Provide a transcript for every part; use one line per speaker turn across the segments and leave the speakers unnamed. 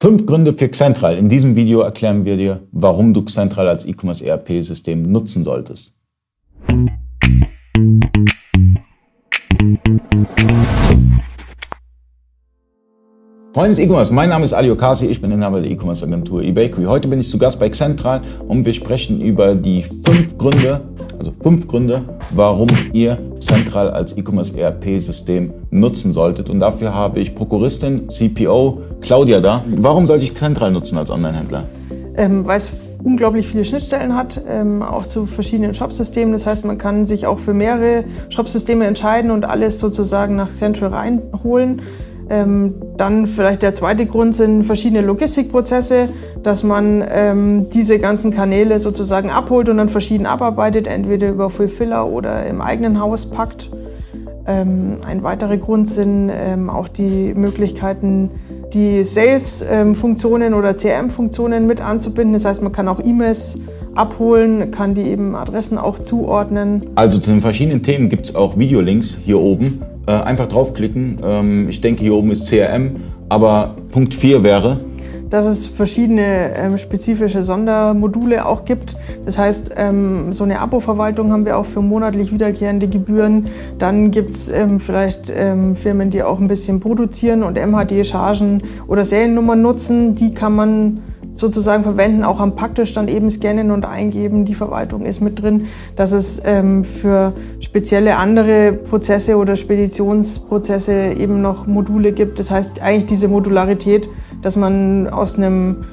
Fünf Gründe für Xentral. In diesem Video erklären wir dir, warum du Xentral als E-Commerce ERP-System nutzen solltest. Freunde des E-Commerce, mein Name ist Ali Okasi, ich bin Inhaber der E-Commerce Agentur eBakery. Heute bin ich zu Gast bei Xentral und wir sprechen über die fünf Gründe, also fünf Gründe, warum ihr Central als E-Commerce ERP-System nutzen solltet. Und dafür habe ich Prokuristin, CPO Claudia da. Warum sollte ich Central nutzen als Online-Händler?
Ähm, Weil es unglaublich viele Schnittstellen hat, ähm, auch zu verschiedenen Shopsystemen. Das heißt, man kann sich auch für mehrere Shopsysteme entscheiden und alles sozusagen nach Central reinholen. Ähm, dann vielleicht der zweite Grund sind verschiedene Logistikprozesse, dass man ähm, diese ganzen Kanäle sozusagen abholt und dann verschieden abarbeitet, entweder über Fulfiller oder im eigenen Haus packt. Ähm, ein weiterer Grund sind ähm, auch die Möglichkeiten, die Sales-Funktionen oder CRM-Funktionen mit anzubinden. Das heißt, man kann auch E-Mails abholen, kann die eben Adressen auch zuordnen.
Also zu den verschiedenen Themen gibt es auch Videolinks hier oben. Äh, einfach draufklicken. Ähm, ich denke, hier oben ist CRM, aber Punkt 4 wäre,
dass es verschiedene ähm, spezifische Sondermodule auch gibt. Das heißt, ähm, so eine Abo-Verwaltung haben wir auch für monatlich wiederkehrende Gebühren. Dann gibt es ähm, vielleicht ähm, Firmen, die auch ein bisschen produzieren und MHD-Chargen oder Seriennummern nutzen. Die kann man sozusagen verwenden, auch am Packtisch dann eben scannen und eingeben. Die Verwaltung ist mit drin, dass es ähm, für spezielle andere Prozesse oder Speditionsprozesse eben noch Module gibt. Das heißt eigentlich diese Modularität, dass man aus einem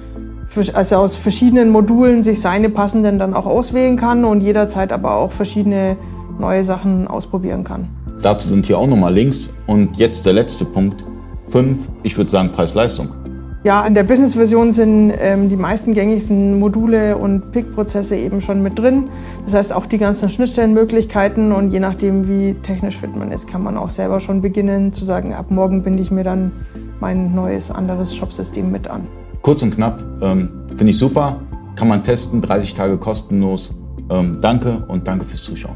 also aus verschiedenen Modulen sich seine passenden dann auch auswählen kann und jederzeit aber auch verschiedene neue Sachen ausprobieren kann.
Dazu sind hier auch nochmal Links und jetzt der letzte Punkt. Fünf, ich würde sagen Preis-Leistung.
Ja, in der Business-Version sind ähm, die meisten gängigsten Module und Pick-Prozesse eben schon mit drin. Das heißt auch die ganzen Schnittstellenmöglichkeiten und je nachdem, wie technisch fit man ist, kann man auch selber schon beginnen zu sagen, ab morgen binde ich mir dann mein neues, anderes Shopsystem mit an.
Kurz und knapp, ähm, finde ich super, kann man testen, 30 Tage kostenlos. Ähm, danke und danke fürs Zuschauen.